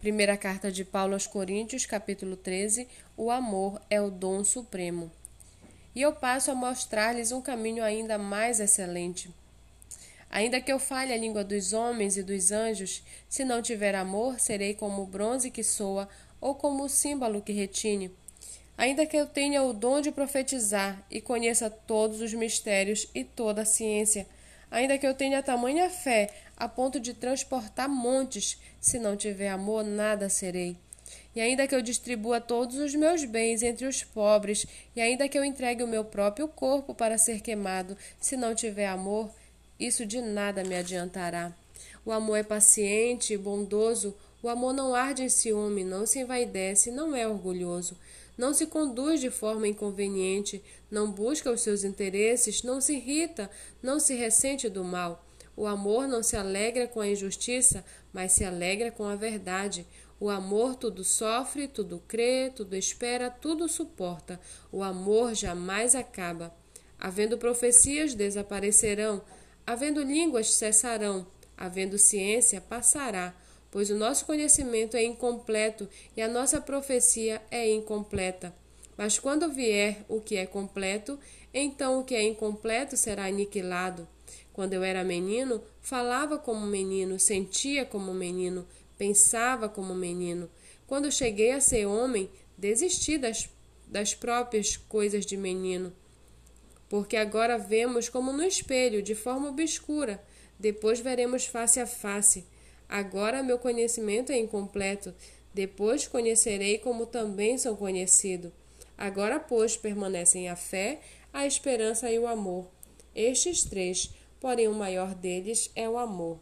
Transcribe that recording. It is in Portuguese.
Primeira carta de Paulo aos Coríntios, capítulo 13: O amor é o dom supremo. E eu passo a mostrar-lhes um caminho ainda mais excelente. Ainda que eu fale a língua dos homens e dos anjos, se não tiver amor, serei como o bronze que soa ou como o símbolo que retine. Ainda que eu tenha o dom de profetizar e conheça todos os mistérios e toda a ciência, Ainda que eu tenha tamanha fé a ponto de transportar montes, se não tiver amor, nada serei. E ainda que eu distribua todos os meus bens entre os pobres, e ainda que eu entregue o meu próprio corpo para ser queimado, se não tiver amor, isso de nada me adiantará. O amor é paciente e bondoso, o amor não arde em ciúme, não se envaidece, não é orgulhoso não se conduz de forma inconveniente, não busca os seus interesses, não se irrita, não se ressente do mal. O amor não se alegra com a injustiça, mas se alegra com a verdade. O amor tudo sofre, tudo crê, tudo espera, tudo suporta. O amor jamais acaba. Havendo profecias, desaparecerão. Havendo línguas, cessarão. Havendo ciência, passará pois o nosso conhecimento é incompleto e a nossa profecia é incompleta. Mas quando vier o que é completo, então o que é incompleto será aniquilado. Quando eu era menino, falava como menino, sentia como menino, pensava como menino. Quando cheguei a ser homem, desisti das, das próprias coisas de menino. Porque agora vemos como no espelho, de forma obscura, depois veremos face a face. Agora meu conhecimento é incompleto, depois conhecerei como também sou conhecido. Agora, pois, permanecem a fé, a esperança e o amor. Estes três, porém o maior deles é o amor.